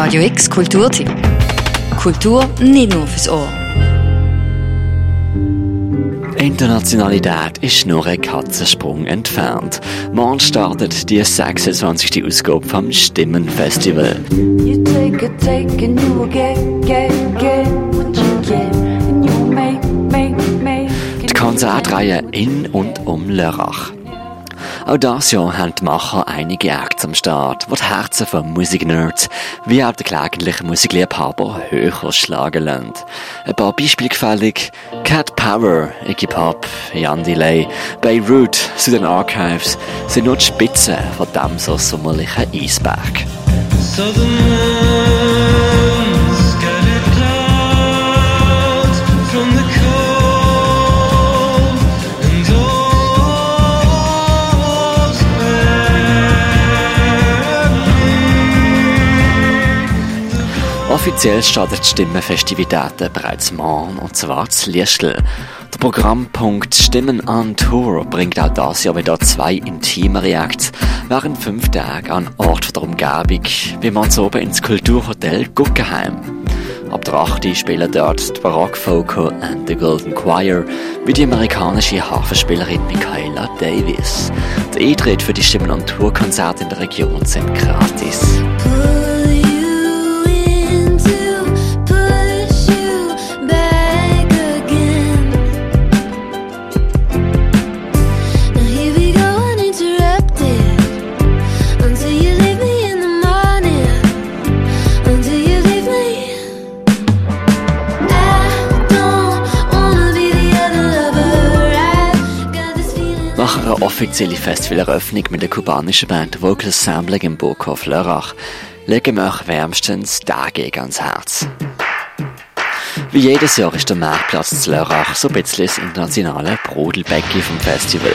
Radio X Kulturtipp. Kultur nicht nur fürs Ohr. Internationalität ist nur ein Katzensprung entfernt. Morgen startet die 26. Ausgabe vom Stimmenfestival. You take a take and you get, get, get what you get. And you make, make, make. Die Konzertreihe in und um Lörrach. Auch dieses Jahr haben die Macher einige Acts am Start, die die Herzen von Musiknerds wie auch der gelegentlichen Musikliebhaber höher schlagen lassen. Ein paar Beispiele gefällig. Cat Power, Iggy Pop, Jan Delay, Beirut, Sudan Archives sind nur die Spitze von dem so sommerlichen Eisberg. Southern Offiziell startet die Stimmenfestivitäten bereits morgen, und zwar zu Liestl. Der Programmpunkt Stimmen on Tour bringt auch das Jahr wieder zwei intime Acts während fünf Tagen an Ort der Umgebung, wie man so oben ins Kulturhotel Guggenheim. Ab der 8. spielen dort die Foco and the Golden Choir wie die amerikanische Hafenspielerin Michaela Davis. Der Eintritt für die Stimmen on Tour Konzerte in der Region sind gratis. Offizielle Festivaleröffnung mit der kubanischen Band Vocal Sampling im Burghof Lörrach legen wir euch wärmstens dagegen ans Herz. Wie jedes Jahr ist der Marktplatz zu Lörrach so ein bisschen das internationale Brodelbäcki vom Festival.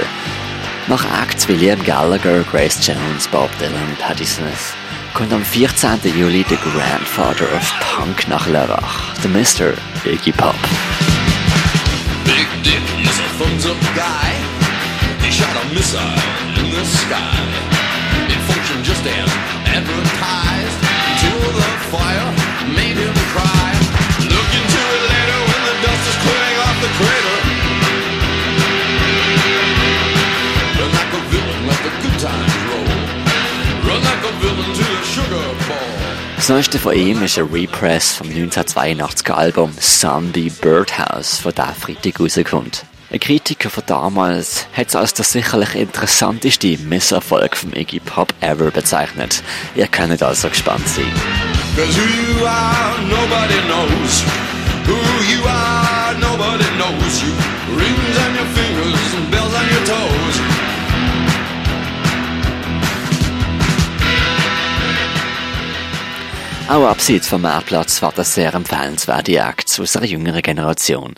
Nach Acts wie Liam Gallagher, Grace Jones, Bob Dylan und Patti Smith kommt am 14. Juli der Grandfather of Punk nach Lörrach, der Mr. Iggy Pop. Big Dick is a thumbs up guy. Shot a missile in the sky. It functioned just as advertised until the fire made him cry. Look into it later when the dust is clearing off the crater. Run like a villain, let the good times roll. Run like a villain to the sugar bowl. Das neueste von ihm ist ein Repress vom 1982er Album Zombie Birdhouse, von der Freitag rauskommt. Ein Kritiker von damals hat es als der sicherlich interessanteste Misserfolg vom Iggy Pop ever bezeichnet. Ihr könnt also gespannt sein. Cause who you are, nobody knows. Who you are, nobody knows you. Rings on your fingers and bells on your toes. Auch abseits vom Marktplatz war das sehr empfehlenswerte Acts aus einer jüngeren Generation.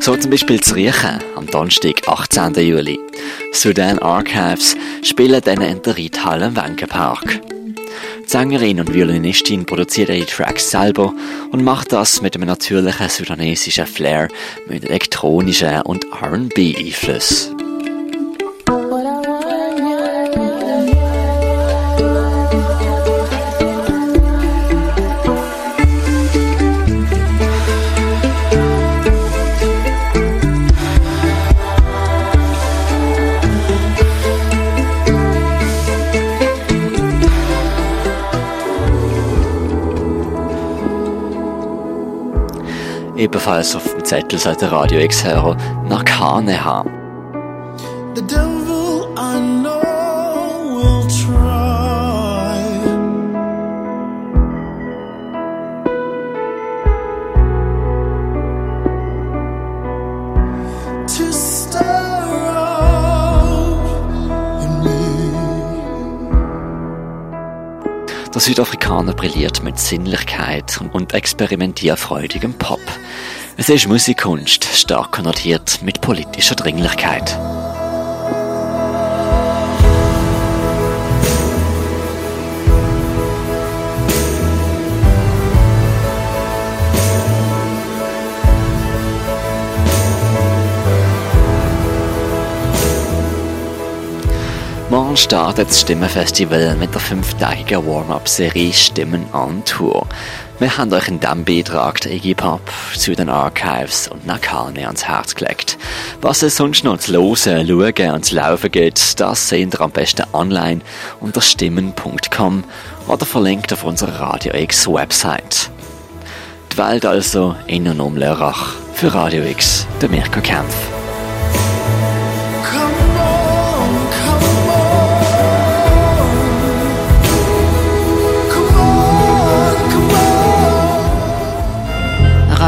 So zum Beispiel zu Riechen am Donnerstag, 18. Juli. Sudan Archives spielen dann in der Reithalle im Wenkenpark. Die Sängerin und Violinistin produziert ihre Tracks selber und macht das mit einem natürlichen sudanesischen Flair mit elektronischen und R&B-Einflüssen. Ebenfalls auf dem Zettel sollte Radio X-Hörer nach Kane haben. Der Südafrikaner brilliert mit Sinnlichkeit und experimentierfreudigem Pop. Es ist Musikkunst, stark konnotiert mit politischer Dringlichkeit. Morgen startet das Stimmenfestival mit der fünftägigen Warm-Up-Serie Stimmen on Tour. Wir haben euch in diesem Beitrag den Iggy Pop zu den Archives und Nakane ans Herz gelegt. Was es sonst noch zu hören, schauen und zu laufen gibt, das seht ihr am besten online unter stimmen.com oder verlinkt auf unserer Radio X Website. Die Welt also in und um Lörrach. Für Radio X, der Mirko Kempf.